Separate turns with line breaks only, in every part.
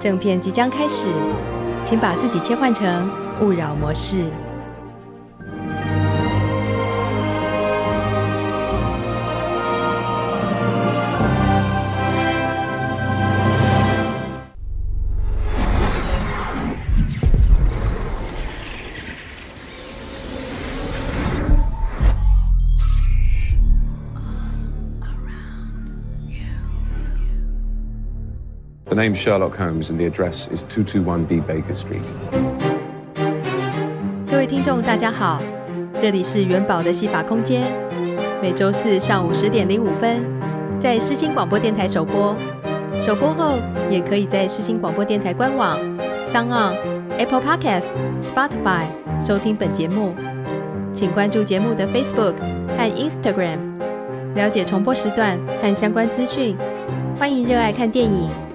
正片即将开始，请把自己切换成勿扰模式。
Name Sherlock Holmes and the address is 221B Baker Street.
各位听众，大家好，这里是元宝的戏法空间，每周四上午十点零五分在世新广播电台首播，首播后也可以在世新广播电台官网、SoundOn、Apple Podcast、Spotify 收听本节目。请关注节目的 Facebook 和 Instagram，了解重播时段和相关资讯。欢迎热爱看电影。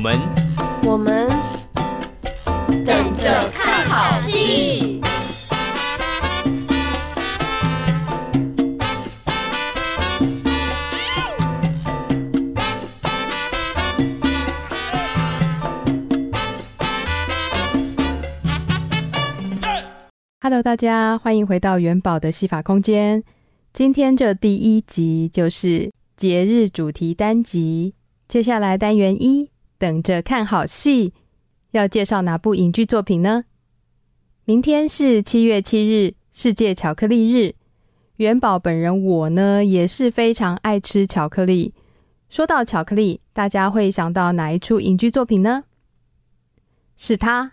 我们，
我们等着看好戏。
Hello，大家欢迎回到元宝的戏法空间。今天这第一集就是节日主题单集，接下来单元一。等着看好戏，要介绍哪部影剧作品呢？明天是七月七日，世界巧克力日。元宝本人我呢，也是非常爱吃巧克力。说到巧克力，大家会想到哪一出影剧作品呢？是他。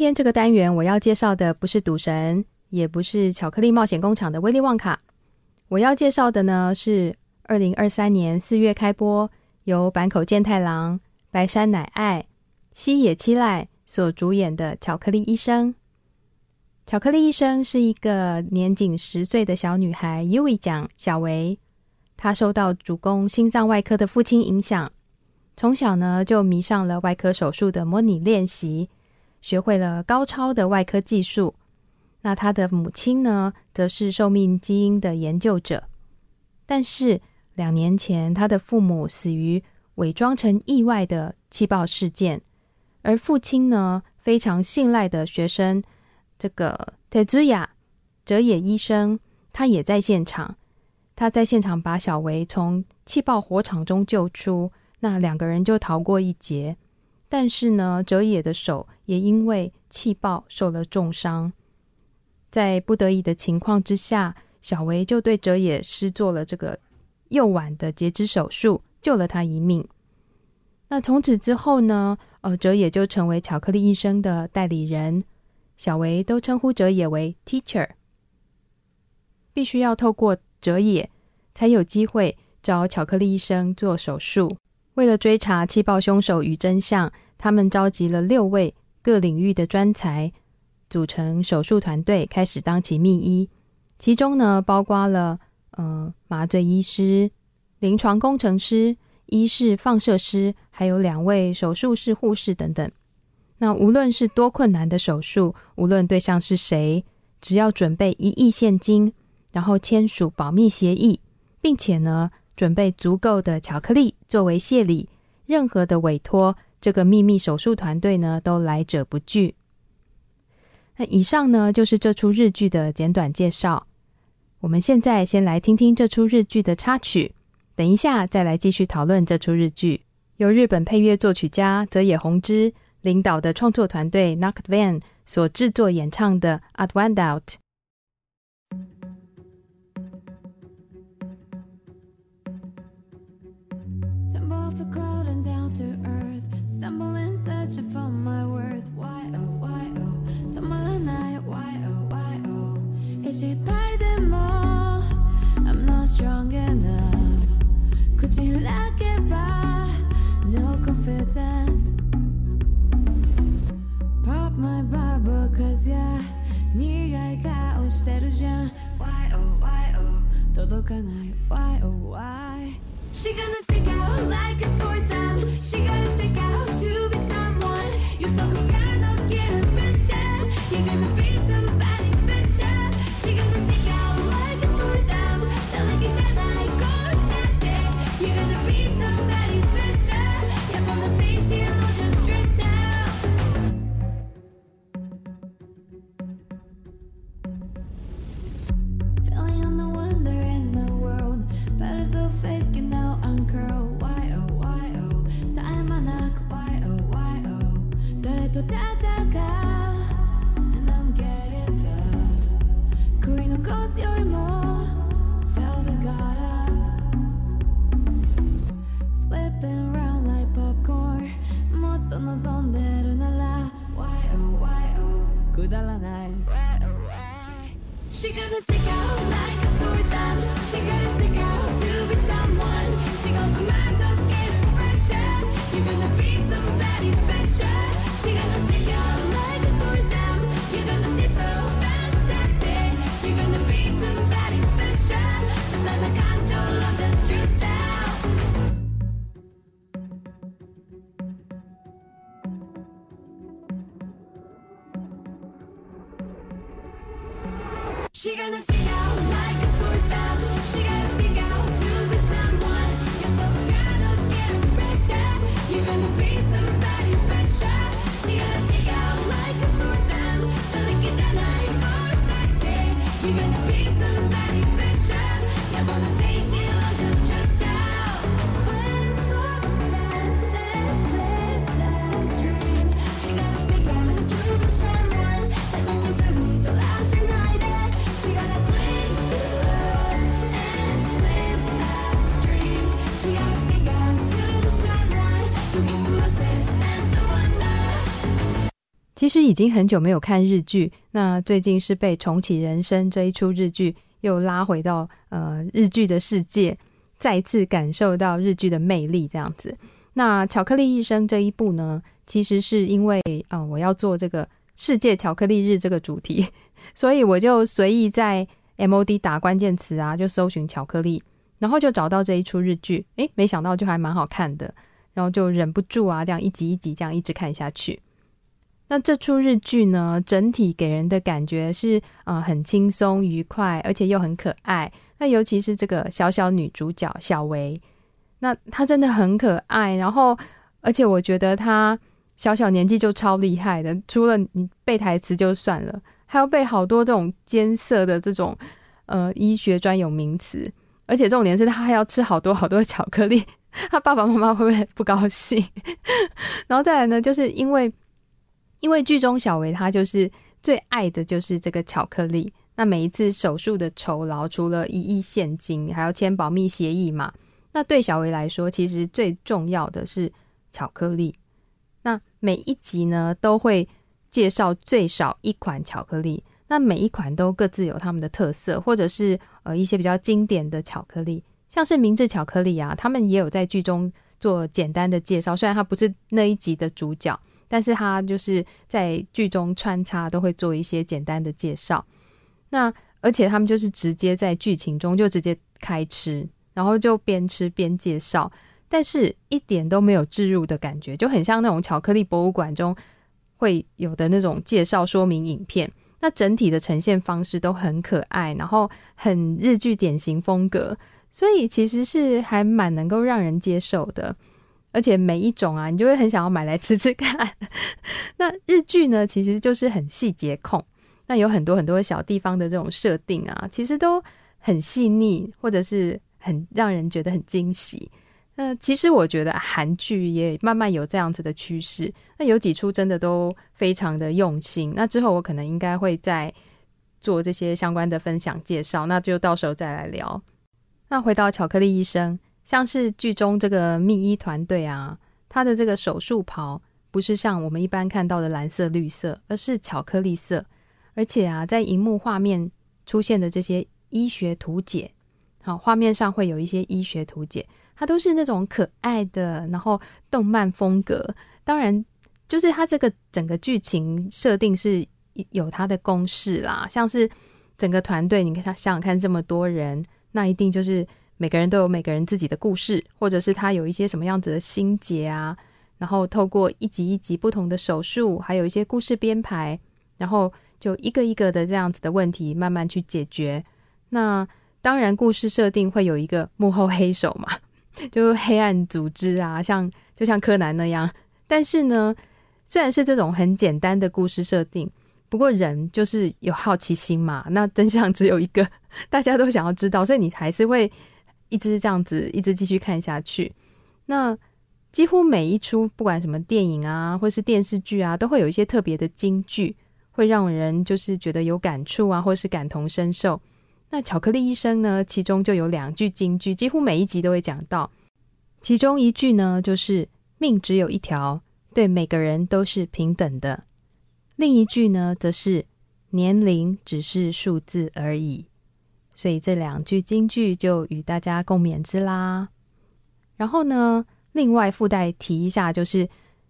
今天这个单元我要介绍的不是赌神，也不是巧克力冒险工厂的威利旺卡，我要介绍的呢是二零二三年四月开播，由坂口健太郎、白山乃爱、西野七濑所主演的《巧克力医生》。巧克力医生是一个年仅十岁的小女孩，优衣酱小维。她受到主攻心脏外科的父亲影响，从小呢就迷上了外科手术的模拟练习，学会了高超的外科技术。那他的母亲呢，则是寿命基因的研究者。但是两年前，他的父母死于伪装成意外的气爆事件，而父亲呢，非常信赖的学生。这个特兹亚哲野医生，他也在现场。他在现场把小维从气爆火场中救出，那两个人就逃过一劫。但是呢，哲野的手也因为气爆受了重伤。在不得已的情况之下，小维就对哲野施做了这个右腕的截肢手术，救了他一命。那从此之后呢，呃，哲野就成为巧克力医生的代理人。小维都称呼哲野为 Teacher，必须要透过哲野才有机会找巧克力医生做手术。为了追查气爆凶手与真相，他们召集了六位各领域的专才，组成手术团队，开始当起秘医。其中呢，包括了呃麻醉医师、临床工程师、医事放射师，还有两位手术室护士等等。那无论是多困难的手术，无论对象是谁，只要准备一亿现金，然后签署保密协议，并且呢，准备足够的巧克力作为谢礼，任何的委托，这个秘密手术团队呢，都来者不拒。那以上呢，就是这出日剧的简短介绍。我们现在先来听听这出日剧的插曲，等一下再来继续讨论这出日剧。由日本配乐作曲家泽野弘之。领导的创作团队 Knocked Van 所制作演唱的《Odd One Out》。
searching for my worth. Why oh why oh? Tumble all night. Why oh why oh? Is she part of them all? I'm not strong enough. Could you like it by no confidence? Pop my bubble, cause yeah. 苦い顔してるじゃん Why oh why oh 届かない Why oh why She gonna stick out like a sore thumb She gonna stick out Thank you.
其实已经很久没有看日剧，那最近是被重启人生这一出日剧又拉回到呃日剧的世界，再次感受到日剧的魅力这样子。那《巧克力一生》这一部呢，其实是因为啊、我要做这个世界巧克力日这个主题，所以我就随意在 MOD 打关键词啊，就搜寻巧克力，然后就找到这一出日剧，诶，没想到就还蛮好看的，然后就忍不住啊，这样一集一集这样一直看下去。那这出日剧呢，整体给人的感觉是、呃，很轻松愉快，而且又很可爱。那尤其是这个小小女主角小薇，那她真的很可爱。然后，而且我觉得她小小年纪就超厉害的，除了你背台词就算了，还要背好多这种艰涩的这种呃医学专有名词。而且重点是，她还要吃好多好多巧克力，她爸爸妈妈会不会不高兴？然后再来呢，就是因为。因为剧中小薇她就是最爱的就是这个巧克力，那每一次手术的酬劳除了一亿现金，还要签保密协议嘛。那对小维来说，其实最重要的是巧克力。那每一集呢都会介绍最少一款巧克力，那每一款都各自有他们的特色，或者是呃一些比较经典的巧克力，像是明治巧克力啊，他们也有在剧中做简单的介绍，虽然他不是那一集的主角。但是他就是在剧中穿插，都会做一些简单的介绍。那而且他们就是直接在剧情中就直接开吃，然后就边吃边介绍，但是一点都没有置入的感觉，就很像那种巧克力博物馆中会有的那种介绍说明影片。那整体的呈现方式都很可爱，然后很日剧典型风格，所以其实是还蛮能够让人接受的。而且每一种啊，你就会很想要买来吃吃看。那日剧呢，其实就是很细节控，那有很多很多小地方的这种设定啊，其实都很细腻，或者是很让人觉得很惊喜。那其实我觉得韩剧也慢慢有这样子的趋势，那有几出真的都非常的用心。那之后我可能应该会再做这些相关的分享介绍，那就到时候再来聊。那回到巧克力医生。像是剧中这个密医团队啊，他的这个手术袍不是像我们一般看到的蓝色、绿色，而是巧克力色。而且啊，在荧幕画面出现的这些医学图解，好，画面上会有一些医学图解，它都是那种可爱的，然后动漫风格。当然，就是它这个整个剧情设定是有它的公式啦。像是整个团队，你看，想想看，这么多人，那一定就是。每个人都有每个人自己的故事，或者是他有一些什么样子的心结啊，然后透过一集一集不同的手术，还有一些故事编排，然后就一个一个的这样子的问题慢慢去解决。那当然，故事设定会有一个幕后黑手嘛，就黑暗组织啊，像就像柯南那样。但是呢，虽然是这种很简单的故事设定，不过人就是有好奇心嘛，那真相只有一个，大家都想要知道，所以你还是会。一直这样子，一直继续看下去。那几乎每一出，不管什么电影啊，或是电视剧啊，都会有一些特别的金句，会让人就是觉得有感触啊，或是感同身受。那巧克力医生呢，其中就有两句金句，几乎每一集都会讲到。其中一句呢，就是“命只有一条，对每个人都是平等的”。另一句呢，则是“年龄只是数字而已”。所以这两句金句就与大家共勉之啦。然后呢，另外附带提一下，就是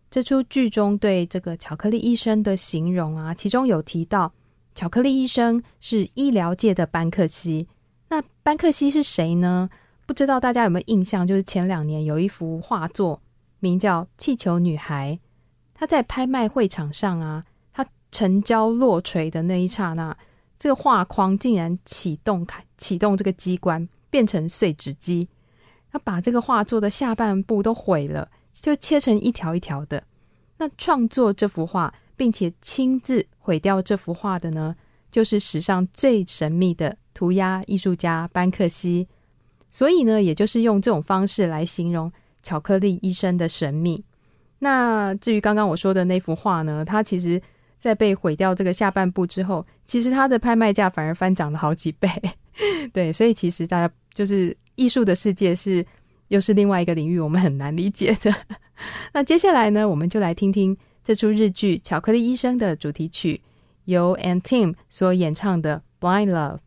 这出剧中对这个巧克力医生的形容啊，其中有提到巧克力医生是医疗界的班克西。那班克西是谁呢？不知道大家有没有印象？就是前两年有一幅画作，名叫《气球女孩》，她在拍卖会场上啊，她成交落锤的那一刹那。这个画框竟然启动开启动这个机关，变成碎纸机，他把这个画作的下半部都毁了，就切成一条一条的。那创作这幅画，并且亲自毁掉这幅画的呢，就是史上最神秘的涂鸦艺术家班克西。所以呢，也就是用这种方式来形容巧克力医生的神秘。那至于刚刚我说的那幅画呢，它其实。在被毁掉这个下半部之后，其实它的拍卖价反而翻涨了好几倍。对，所以其实大家就是艺术的世界是又是另外一个领域，我们很难理解的。那接下来呢，我们就来听听这出日剧《巧克力医生》的主题曲，由 &TEAM 所演唱的《Blind Love》。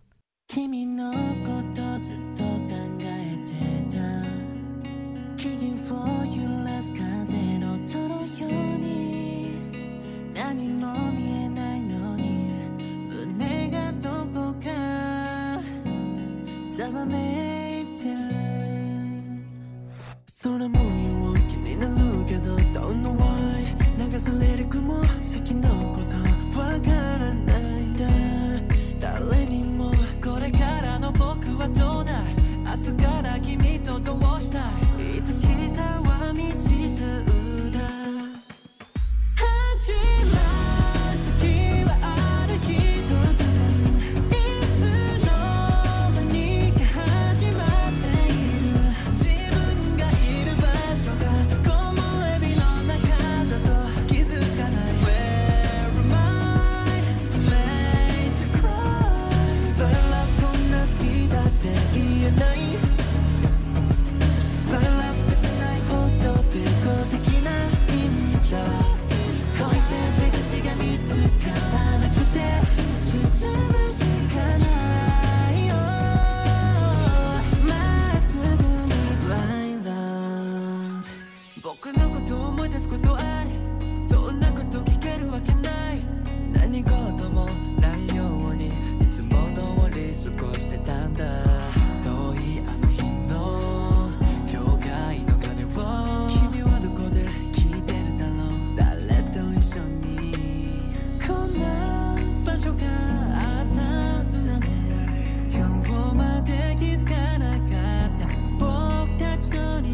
我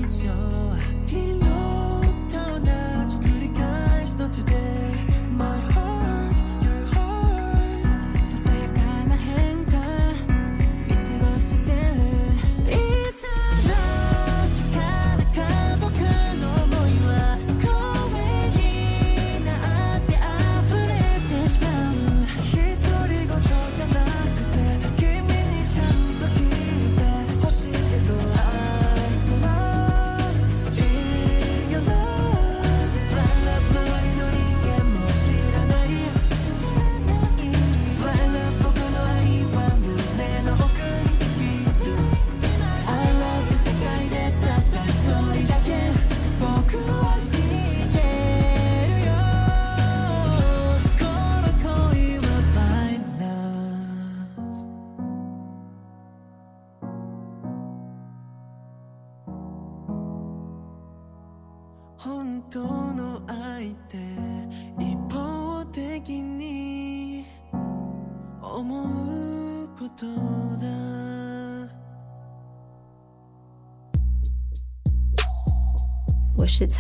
是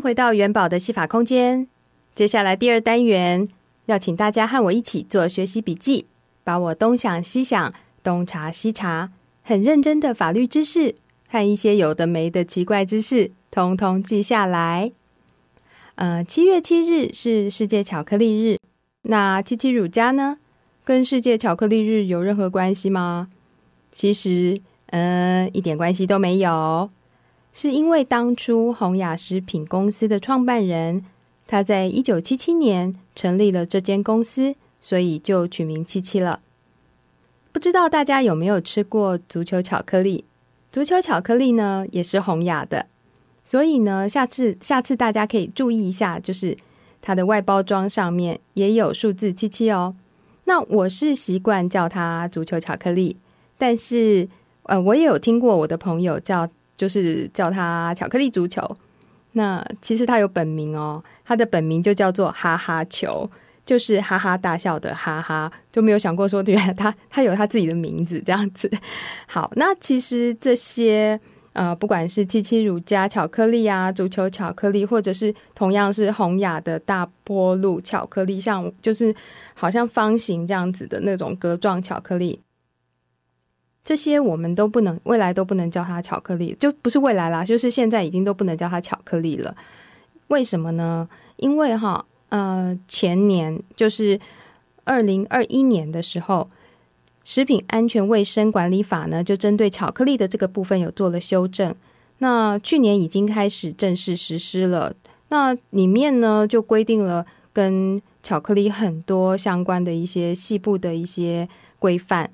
回到元宝的戏法空间，接下来第二单元要请大家和我一起做学习笔记，把我东想西想、东查西查，很认真的法律知识和一些有的没的奇怪知识，通通记下来。呃，七月七日是世界巧克力日，那七七乳加呢，跟世界巧克力日有任何关系吗？其实，嗯、呃，一点关系都没有。是因为当初洪雅食品公司的创办人，他在一九七七年成立了这间公司，所以就取名七七了。不知道大家有没有吃过足球巧克力？足球巧克力呢，也是洪雅的，所以呢，下次下次大家可以注意一下，就是它的外包装上面也有数字七七哦。那我是习惯叫它足球巧克力，但是。呃，我也有听过我的朋友叫，就是叫他巧克力足球。那其实他有本名哦，他的本名就叫做哈哈球，就是哈哈大笑的哈哈，就没有想过说，对，他他有他自己的名字这样子。好，那其实这些。呃，不管是七七乳加巧克力啊，足球巧克力，或者是同样是洪雅的大波露巧克力，像就是好像方形这样子的那种格状巧克力，这些我们都不能，未来都不能叫它巧克力，就不是未来啦，就是现在已经都不能叫它巧克力了。为什么呢？因为哈，呃，前年就是二零二一年的时候。食品安全卫生管理法呢，就针对巧克力的这个部分有做了修正。那去年已经开始正式实施了。那里面呢，就规定了跟巧克力很多相关的一些细部的一些规范，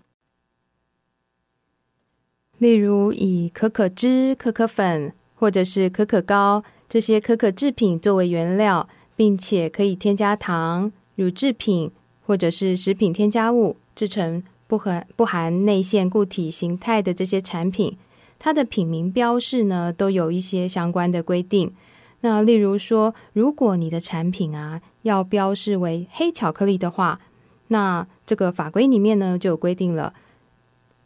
例如以可可脂、可可粉或者是可可膏这些可可制品作为原料，并且可以添加糖、乳制品或者是食品添加物制成。不含不含内馅固体形态的这些产品，它的品名标示呢，都有一些相关的规定。那例如说，如果你的产品啊要标示为黑巧克力的话，那这个法规里面呢就有规定了，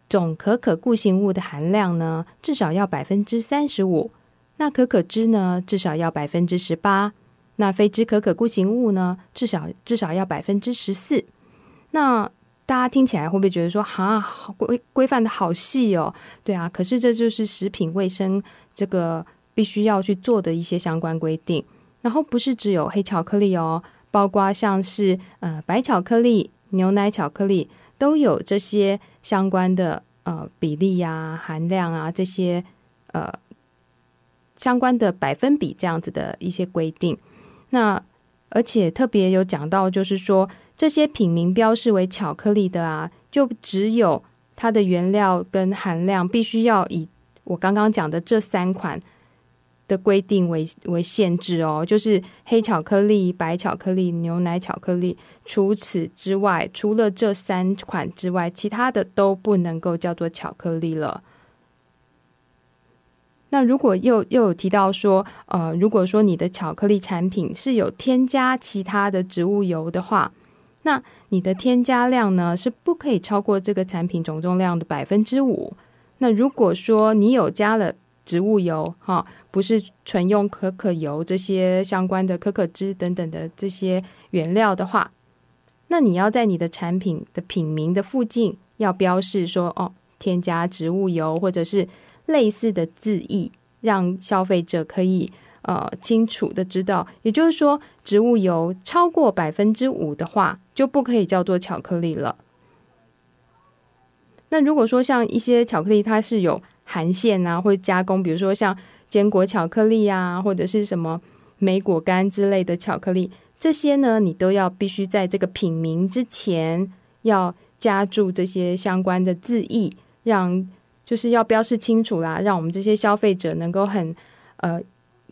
总可可固形物的含量呢至少要百分之三十五，那可可脂呢至少要百分之十八，那非脂可可固形物呢至少至少要百分之十四，那。大家听起来会不会觉得说，哈，规规范的好细哦？对啊，可是这就是食品卫生这个必须要去做的一些相关规定。然后不是只有黑巧克力哦，包括像是呃白巧克力、牛奶巧克力都有这些相关的呃比例呀、含量啊这些呃相关的百分比这样子的一些规定。那而且特别有讲到，就是说。这些品名标示为巧克力的啊，就只有它的原料跟含量必须要以我刚刚讲的这三款的规定为为限制哦，就是黑巧克力、白巧克力、牛奶巧克力。除此之外，除了这三款之外，其他的都不能够叫做巧克力了。那如果又又有提到说，呃，如果说你的巧克力产品是有添加其他的植物油的话，那你的添加量呢，是不可以超过这个产品总重量的百分之五。那如果说你有加了植物油，哈，不是纯用可可油这些相关的可可脂等等的这些原料的话，那你要在你的产品的品名的附近要标示说，哦，添加植物油或者是类似的字义，让消费者可以。呃，清楚的知道，也就是说，植物油超过百分之五的话，就不可以叫做巧克力了。那如果说像一些巧克力，它是有含馅啊，或者加工，比如说像坚果巧克力啊，或者是什么莓果干之类的巧克力，这些呢，你都要必须在这个品名之前要加注这些相关的字义，让就是要标示清楚啦，让我们这些消费者能够很呃。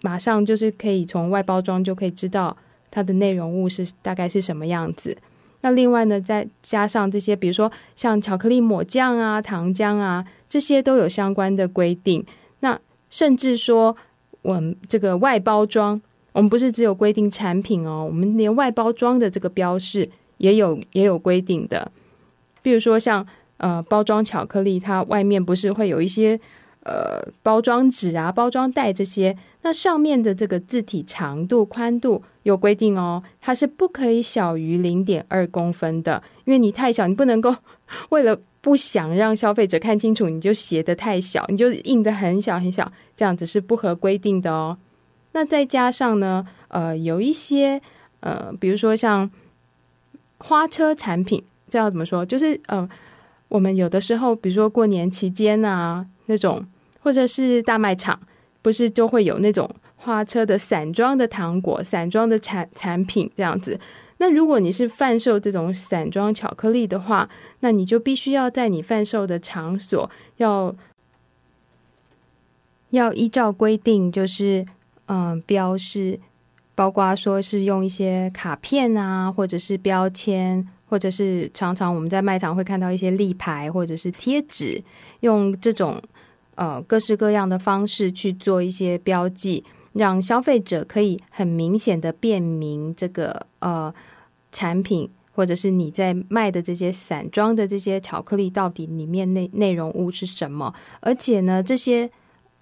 马上就是可以从外包装就可以知道它的内容物是大概是什么样子。那另外呢，再加上这些，比如说像巧克力抹酱啊、糖浆啊，这些都有相关的规定。甚至说，我们这个外包装，我们不是只有规定产品哦，我们连外包装的这个标示也有也有规定的。比如说像呃包装巧克力，它外面不是会有一些呃包装纸啊、包装袋这些。那上面的这个字体长度、宽度有规定哦，它是不可以小于零点二公分的，因为你太小，你不能够 为了不想让消费者看清楚，你就写的太小，你就印的很小很小，这样子是不合规定的哦。那再加上呢，呃，有一些呃，比如说像花车产品，这要怎么说？就是呃，我们有的时候，比如说过年期间啊，那种或者是大卖场。不是就会有那种花车的散装的糖果、散装的产产品这样子。那如果你是贩售这种散装巧克力的话，那你就必须要在你贩售的场所要要依照规定，就是嗯标示，包括说是用一些卡片啊，或者是标签，或者是常常我们在卖场会看到一些立牌或者是贴纸，用这种呃各式各样的方式去做一些标记，让消费者可以很明显的辨明这个呃产品，或者是你在卖的这些散装的这些巧克力到底里面内内容物是什么，而且呢这些。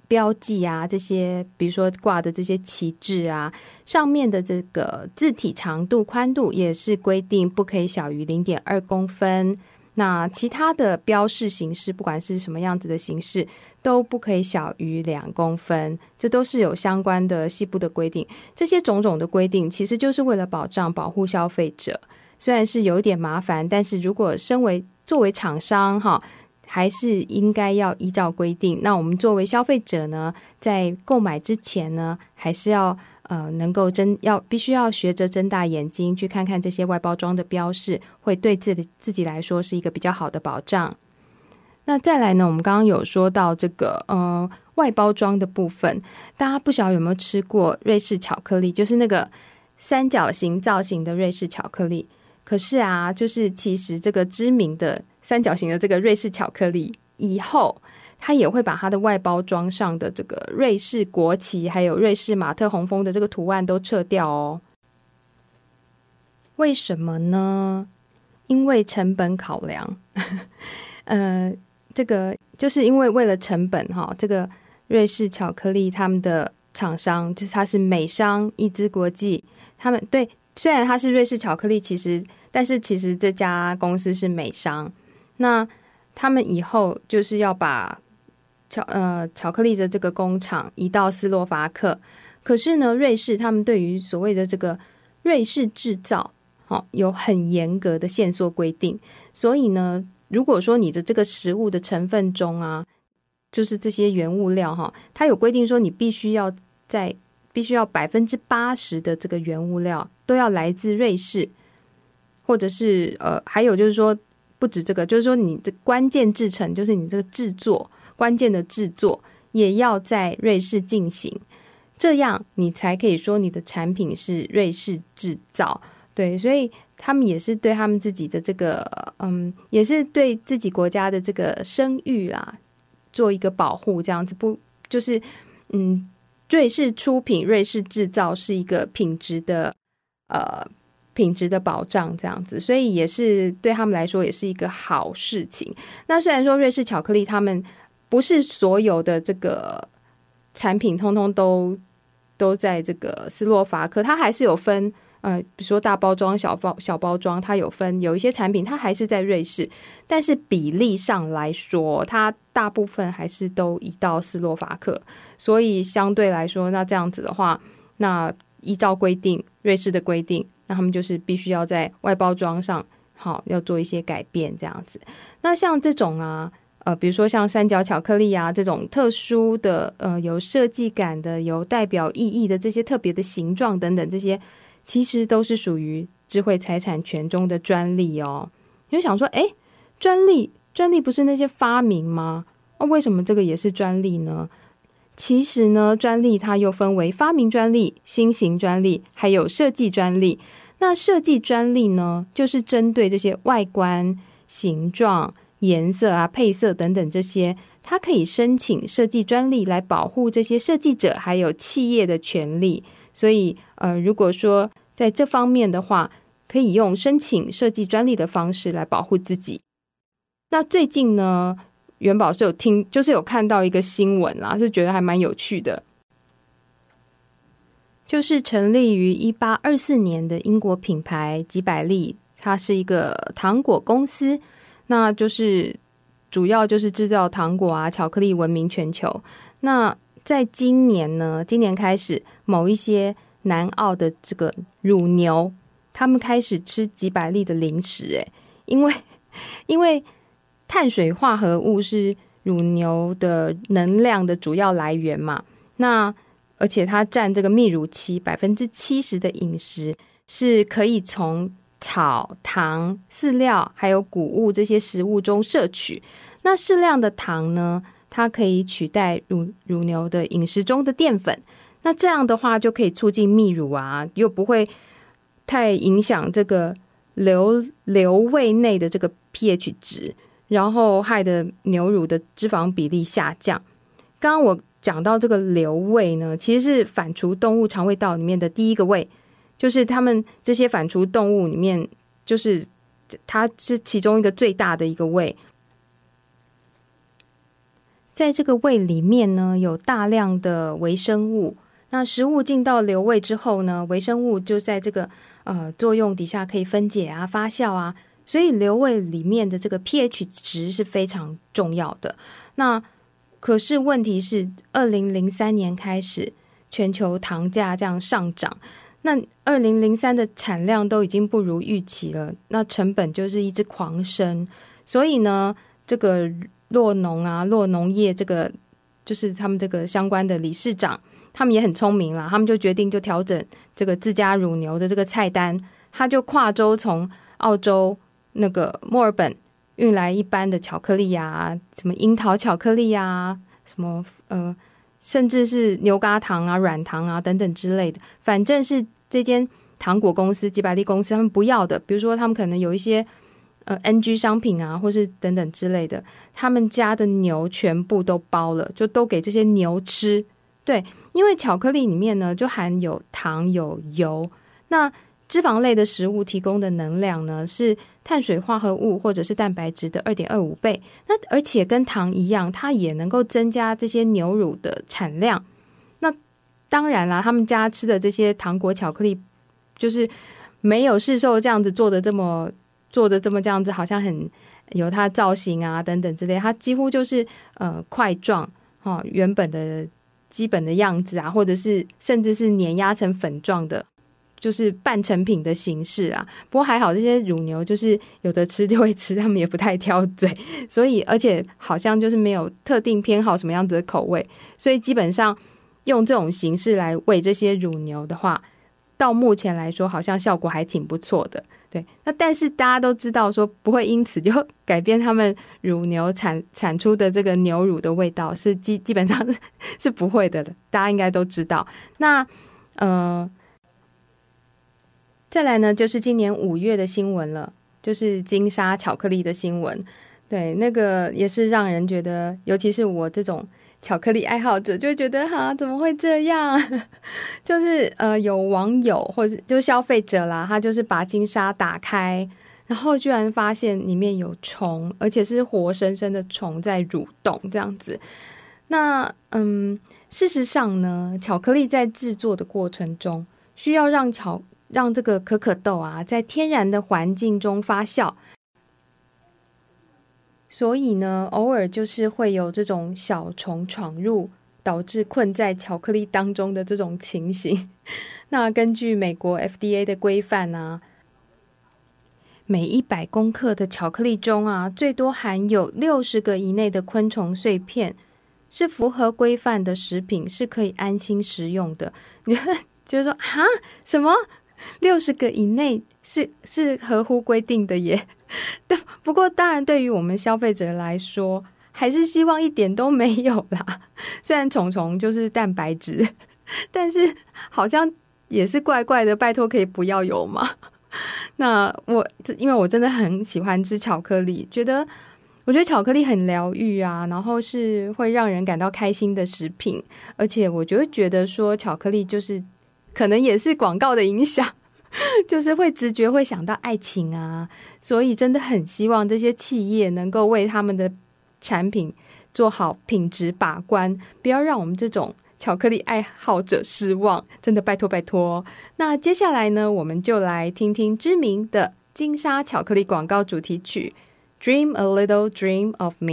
标记啊，这些比如说挂的这些旗帜啊，上面的这个字体长度、宽度也是规定不可以小于零点二公分。那其他的标示形式，不管是什么样子的形式，都不可以小于两公分。这都是有相关的细部的规定。这些种种的规定，其实就是为了保障、保护消费者。虽然是有点麻烦，但是如果身为作为厂商，哈。还是应该要依照规定。那我们作为消费者呢，在购买之前呢，还是要呃能够睁要必须要学着睁大眼睛去看看这些外包装的标示，会对自己自己来说是一个比较好的保障。那再来呢，我们刚刚有说到这个呃外包装的部分，大家不晓得有没有吃过瑞士巧克力，就是那个三角形造型的瑞士巧克力。可是啊，就是其实这个知名的。三角形的这个瑞士巧克力，以后它也会把它的外包装上的这个瑞士国旗，还有瑞士马特洪峰的这个图案都撤掉哦。为什么呢？因为成本考量。呃，这个就是因为为了成本哈，这个瑞士巧克力他们的厂商就是它是美商伊兹国际，他们对，虽然它是瑞士巧克力，其实但是其实这家公司是美商。那他们以后就是要把巧呃巧克力的这个工厂移到斯洛伐克，可是呢，瑞士他们对于所谓的这个瑞士制造，哦，有很严格的限缩规定。所以呢，如果说你的这个食物的成分中啊，就是这些原物料哈，它有规定说你必须要在必须要百分之八十的这个原物料都要来自瑞士，或者是呃，还有就是说。不止这个，就是说你的关键制成，就是你这个制作关键的制作，也要在瑞士进行，这样你才可以说你的产品是瑞士制造。对，所以他们也是对他们自己的这个，嗯，也是对自己国家的这个声誉啦，做一个保护，这样子不就是，嗯，瑞士出品、瑞士制造是一个品质的，呃。品质的保障这样子，所以也是对他们来说也是一个好事情。那虽然说瑞士巧克力他们不是所有的这个产品通通都都在这个斯洛伐克，它还是有分呃，比如说大包装、小包小包装，它有分有一些产品它还是在瑞士，但是比例上来说，它大部分还是都移到斯洛伐克。所以相对来说，那这样子的话，那依照规定，瑞士的规定。那他们就是必须要在外包装上，好要做一些改变，这样子。那像这种啊，呃，比如说像三角巧克力啊这种特殊的，呃，有设计感的、有代表意义的这些特别的形状等等，这些其实都是属于智慧财产权中的专利哦。你就想说，诶，专利，专利不是那些发明吗？那为什么这个也是专利呢？其实呢，专利它又分为发明专利、新型专利，还有设计专利。那设计专利呢，就是针对这些外观、形状、颜色啊、配色等等这些，它可以申请设计专利来保护这些设计者还有企业的权利。所以，呃，如果说在这方面的话，可以用申请设计专利的方式来保护自己。那最近呢，元宝是有听，就是有看到一个新闻啦，是觉得还蛮有趣的。就是成立于一八二四年的英国品牌吉百利，它是一个糖果公司，那就是主要就是制造糖果啊、巧克力闻名全球。那在今年呢，今年开始，某一些南澳的这个乳牛，他们开始吃几百粒的零食，诶，因为 因为。碳水化合物是乳牛的能量的主要来源嘛？那而且它占这个泌乳期百分之七十的饮食是可以从草、糖、饲料还有谷物这些食物中摄取。那适量的糖呢，它可以取代乳乳牛的饮食中的淀粉。那这样的话就可以促进泌乳啊，又不会太影响这个瘤瘤胃内的这个 pH 值，然后害得牛乳的脂肪比例下降。刚刚我讲到这个瘤胃呢，其实是反刍动物肠胃道里面的第一个胃，就是他们这些反刍动物里面，就是它是其中一个最大的一个胃。在这个胃里面呢，有大量的微生物。那食物进到瘤胃之后呢，微生物就在这个呃作用底下可以分解啊、发酵啊，所以瘤胃里面的这个 pH 值是非常重要的。那可是问题是，二零零三年开始全球糖价这样上涨，那二零零三的产量都已经不如预期了，那成本就是一直狂升，所以呢，这个。洛农啊，洛农业这个就是他们这个相关的理事长，他们也很聪明啦，他们就决定就调整这个自家乳牛的这个菜单，他就跨州从澳洲那个墨尔本运来一般的巧克力呀、啊，什么樱桃巧克力呀、啊，什么呃，甚至是牛轧糖啊、软糖啊等等之类的，反正是这间糖果公司、吉百利公司他们不要的，比如说他们可能有一些。呃，NG 商品啊，或是等等之类的，他们家的牛全部都包了，就都给这些牛吃。对，因为巧克力里面呢，就含有糖有油，那脂肪类的食物提供的能量呢，是碳水化合物或者是蛋白质的二点二五倍。那而且跟糖一样，它也能够增加这些牛乳的产量。当然啦，他们家吃的这些糖果巧克力，就是没有市售这样子做的这么。做的这么这样子，好像很有它造型啊等等之类，它几乎就是呃块状哈，原本的基本的样子啊，或者是甚至是碾压成粉状的，就是半成品的形式啊。不过还好，这些乳牛就是有的吃就会吃，他们也不太挑嘴，所以而且好像就是没有特定偏好什么样子的口味，所以基本上用这种形式来喂这些乳牛的话，到目前来说好像效果还挺不错的。对，那但是大家都知道说不会因此就改变他们乳牛产产出的这个牛乳的味道，是基基本上是不会的了。大家应该都知道。那呃，再来呢，就是今年五月的新闻了，就是金沙巧克力的新闻。对，那个也是让人觉得，尤其是我这种。巧克力爱好者就会觉得哈，怎么会这样？就是呃，有网友或者就消费者啦，他就是把金沙打开，然后居然发现里面有虫，而且是活生生的虫在蠕动这样子。那嗯，事实上呢，巧克力在制作的过程中，需要让巧让这个可可豆啊，在天然的环境中发酵。所以呢，偶尔就是会有这种小虫闯入，导致困在巧克力当中的这种情形。那根据美国 FDA 的规范啊，每一百公克的巧克力中啊，最多含有六十个以内的昆虫碎片，是符合规范的食品，是可以安心食用的。你 就是说啊，什么六十个以内是是合乎规定的耶？但，不过当然，对于我们消费者来说，还是希望一点都没有啦。虽然虫虫就是蛋白质，但是好像也是怪怪的。拜托，可以不要有吗？那我因为我真的很喜欢吃巧克力，觉得我觉得巧克力很疗愈啊，然后是会让人感到开心的食品，而且我就会觉得说，巧克力就是可能也是广告的影响。就是会直觉会想到爱情啊，所以真的很希望这些企业能够为他们的产品做好品质把关，不要让我们这种巧克力爱好者失望。真的拜托拜托。那接下来呢，我们就来听听知名的金沙巧克力广告主题曲《Dream a Little Dream of Me》。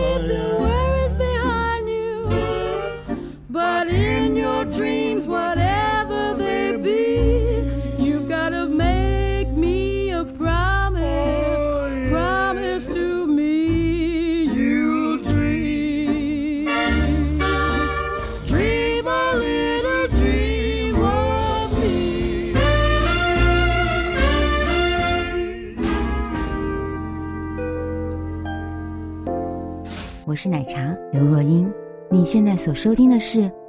whatever they be, you've got to make me a promise.
Oh, yeah.
Promise to me you'll dream. Dream a little dream of me.
我是奶茶刘若英。你现在所收听的是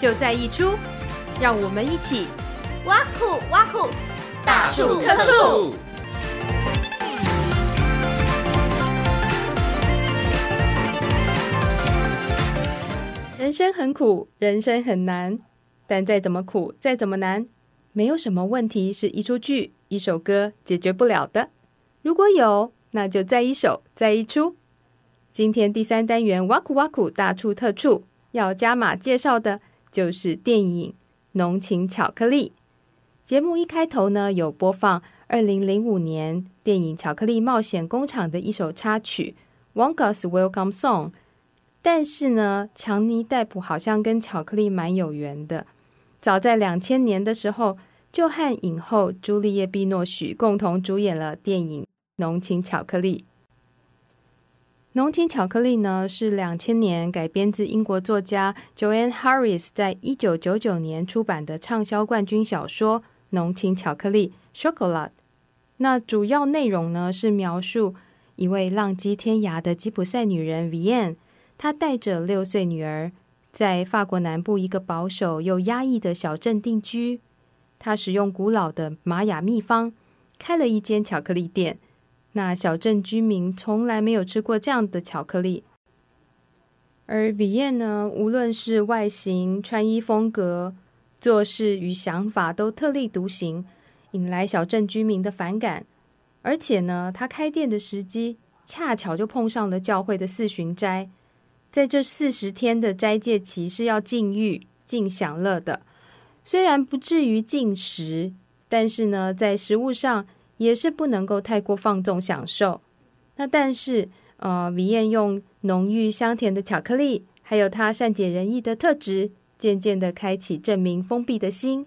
就在一出，让我们一起
挖苦挖苦，大树特树。
人生很苦，人生很难，但再怎么苦，再怎么难，没有什么问题是一出剧、一首歌解决不了的。如果有，那就再一首，再一出。今天第三单元挖苦挖苦，大处特处，要加码介绍的就是电影《浓情巧克力》。节目一开头呢，有播放二零零五年电影《巧克力冒险工厂》的一首插曲《Wonka's Welcome Song》。但是呢，强尼戴普好像跟巧克力蛮有缘的。早在两千年的时候，就和影后朱丽叶·碧诺许共同主演了电影《浓情巧克力》。《浓情巧克力》呢，是两千年改编自英国作家 Joanne Harris 在一九九九年出版的畅销冠军小说《浓情巧克力》（Chocolate）。那主要内容呢，是描述一位浪迹天涯的吉普赛女人 Vienne。他带着六岁女儿，在法国南部一个保守又压抑的小镇定居。他使用古老的玛雅秘方，开了一间巧克力店。那小镇居民从来没有吃过这样的巧克力。而 v i e n 呢，无论是外形、穿衣风格、做事与想法，都特立独行，引来小镇居民的反感。而且呢，他开店的时机恰巧就碰上了教会的四旬斋。在这四十天的斋戒期是要禁欲、禁享乐的，虽然不至于禁食，但是呢，在食物上也是不能够太过放纵享受。那但是呃，米燕用浓郁香甜的巧克力，还有她善解人意的特质，渐渐的开启证明封闭的心。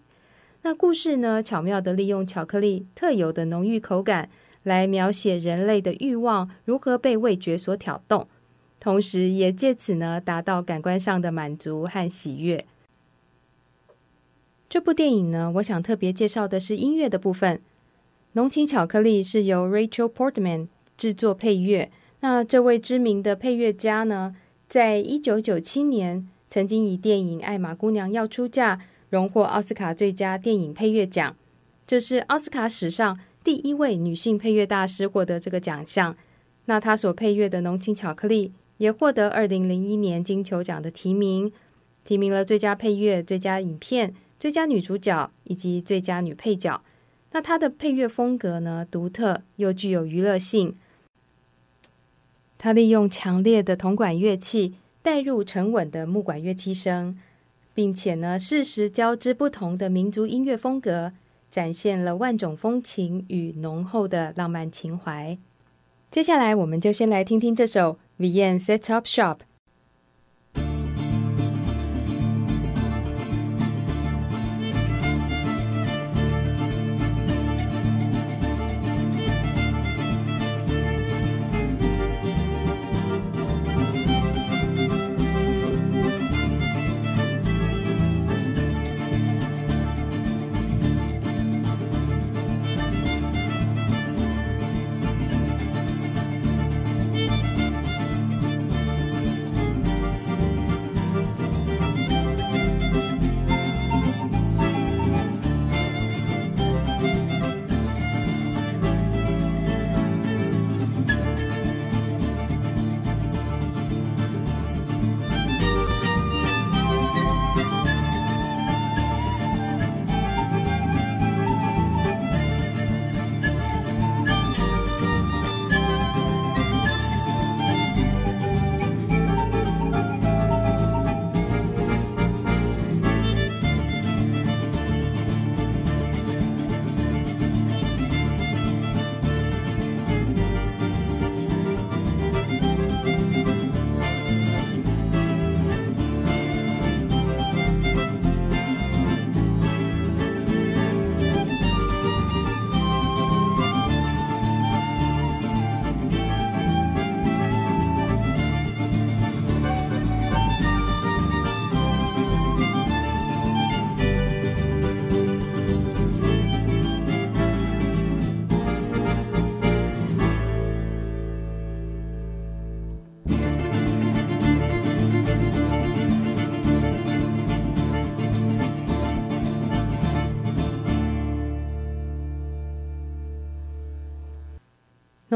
那故事呢，巧妙地利用巧克力特有的浓郁口感，来描写人类的欲望如何被味觉所挑动，同时也借此呢，达到感官上的满足和喜悦。这部电影呢，我想特别介绍的是音乐的部分。浓情巧克力是由 Rachel Portman 制作配乐。那这位知名的配乐家呢，在一九九七年曾经以电影《艾玛姑娘要出嫁》荣获奥斯卡最佳电影配乐奖，这是奥斯卡史上第一位女性配乐大师获得这个奖项。那她所配乐的《浓情巧克力》也获得二零零一年金球奖的提名，提名了最佳配乐、最佳影片、最佳女主角以及最佳女配角。那它的配乐风格呢，独特又具有娱乐性。他利用强烈的铜管乐器带入沉稳的木管乐器声，并且呢，适时交织不同的民族音乐风格，展现了万种风情与浓厚的浪漫情怀。接下来，我们就先来听听这首《v i e n Set Up Shop》。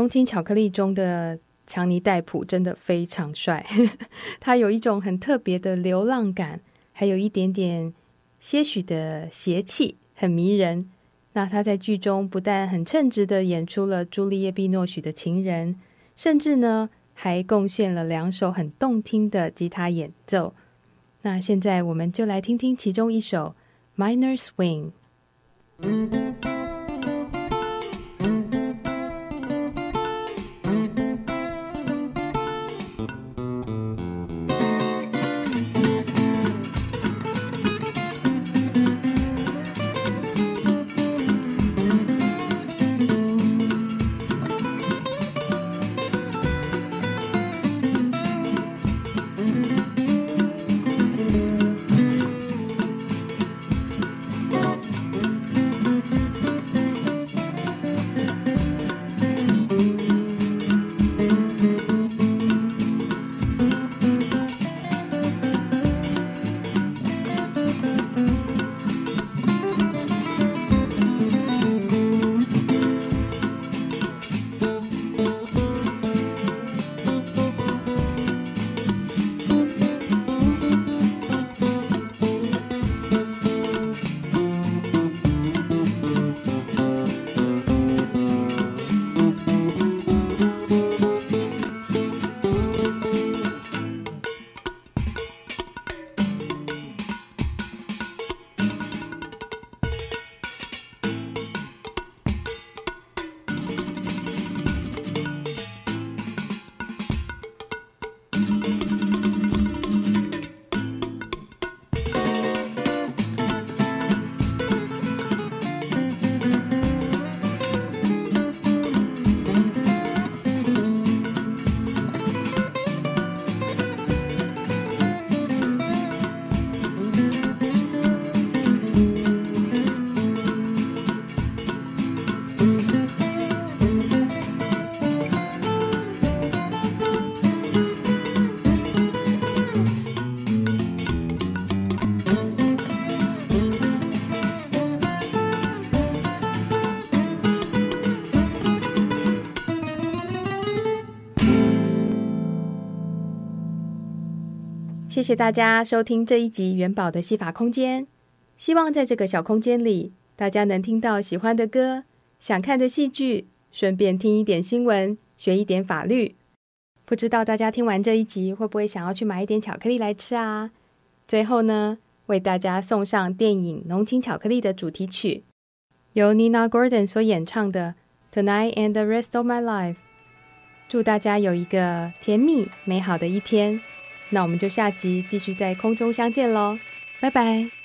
浓情巧克力中的强尼戴普真的非常帅，他有一种很特别的流浪感，还有一点点些许的邪气，很迷人。那他在剧中不但很称职的演出了朱丽叶·碧诺许的情人，甚至呢还贡献了两首很动听的吉他演奏。那现在我们就来听听其中一首《Minor Swing》。
谢谢大家收听这一集元宝的戏法空间。希望在这个小空间里，大家能听到喜欢的歌、想看的戏剧，顺便听一点新闻，学一点法律。不知道大家听完这一集，会不会想要去买一点巧克力来吃啊？最后呢，为大家送上电影《浓情巧克力》的主题曲，由 Nina Gordon 所演唱的《Tonight and the Rest of My Life》。祝大家有一个甜蜜美好的一天。那我们就下集继续在空中相见喽，拜拜。